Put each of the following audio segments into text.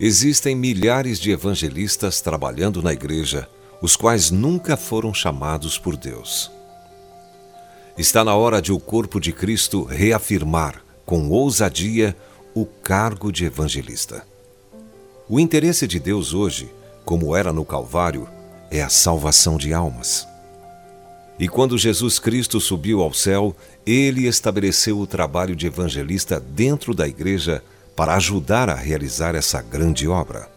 Existem milhares de evangelistas trabalhando na igreja, os quais nunca foram chamados por Deus. Está na hora de o corpo de Cristo reafirmar, com ousadia, o cargo de evangelista. O interesse de Deus hoje, como era no Calvário, é a salvação de almas. E quando Jesus Cristo subiu ao céu, ele estabeleceu o trabalho de evangelista dentro da igreja para ajudar a realizar essa grande obra.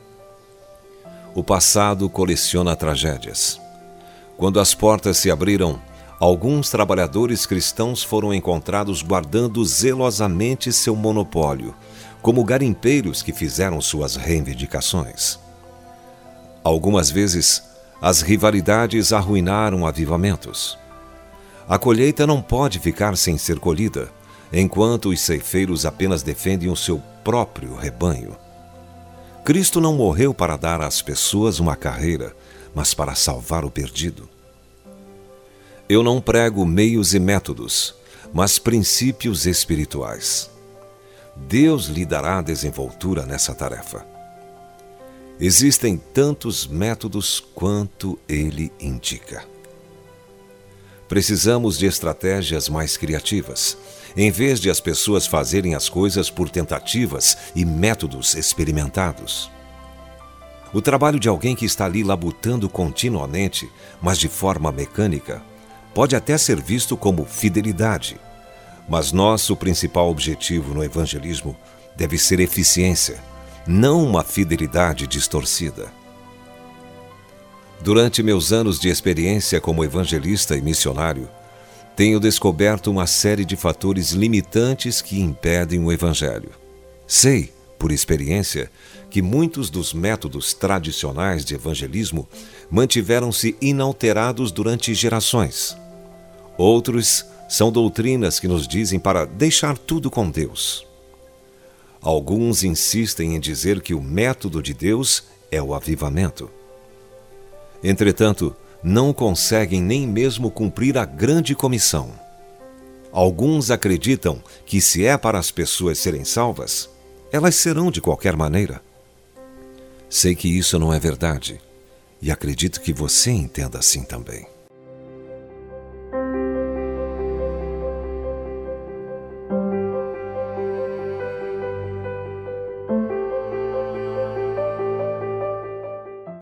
O passado coleciona tragédias. Quando as portas se abriram, alguns trabalhadores cristãos foram encontrados guardando zelosamente seu monopólio, como garimpeiros que fizeram suas reivindicações. Algumas vezes, as rivalidades arruinaram avivamentos. A colheita não pode ficar sem ser colhida, enquanto os ceifeiros apenas defendem o seu próprio rebanho. Cristo não morreu para dar às pessoas uma carreira, mas para salvar o perdido. Eu não prego meios e métodos, mas princípios espirituais. Deus lhe dará desenvoltura nessa tarefa. Existem tantos métodos quanto ele indica. Precisamos de estratégias mais criativas, em vez de as pessoas fazerem as coisas por tentativas e métodos experimentados. O trabalho de alguém que está ali labutando continuamente, mas de forma mecânica, pode até ser visto como fidelidade. Mas nosso principal objetivo no evangelismo deve ser eficiência, não uma fidelidade distorcida. Durante meus anos de experiência como evangelista e missionário, tenho descoberto uma série de fatores limitantes que impedem o Evangelho. Sei, por experiência, que muitos dos métodos tradicionais de evangelismo mantiveram-se inalterados durante gerações. Outros são doutrinas que nos dizem para deixar tudo com Deus. Alguns insistem em dizer que o método de Deus é o avivamento. Entretanto, não conseguem nem mesmo cumprir a grande comissão. Alguns acreditam que, se é para as pessoas serem salvas, elas serão de qualquer maneira. Sei que isso não é verdade e acredito que você entenda assim também.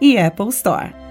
e Apple Store.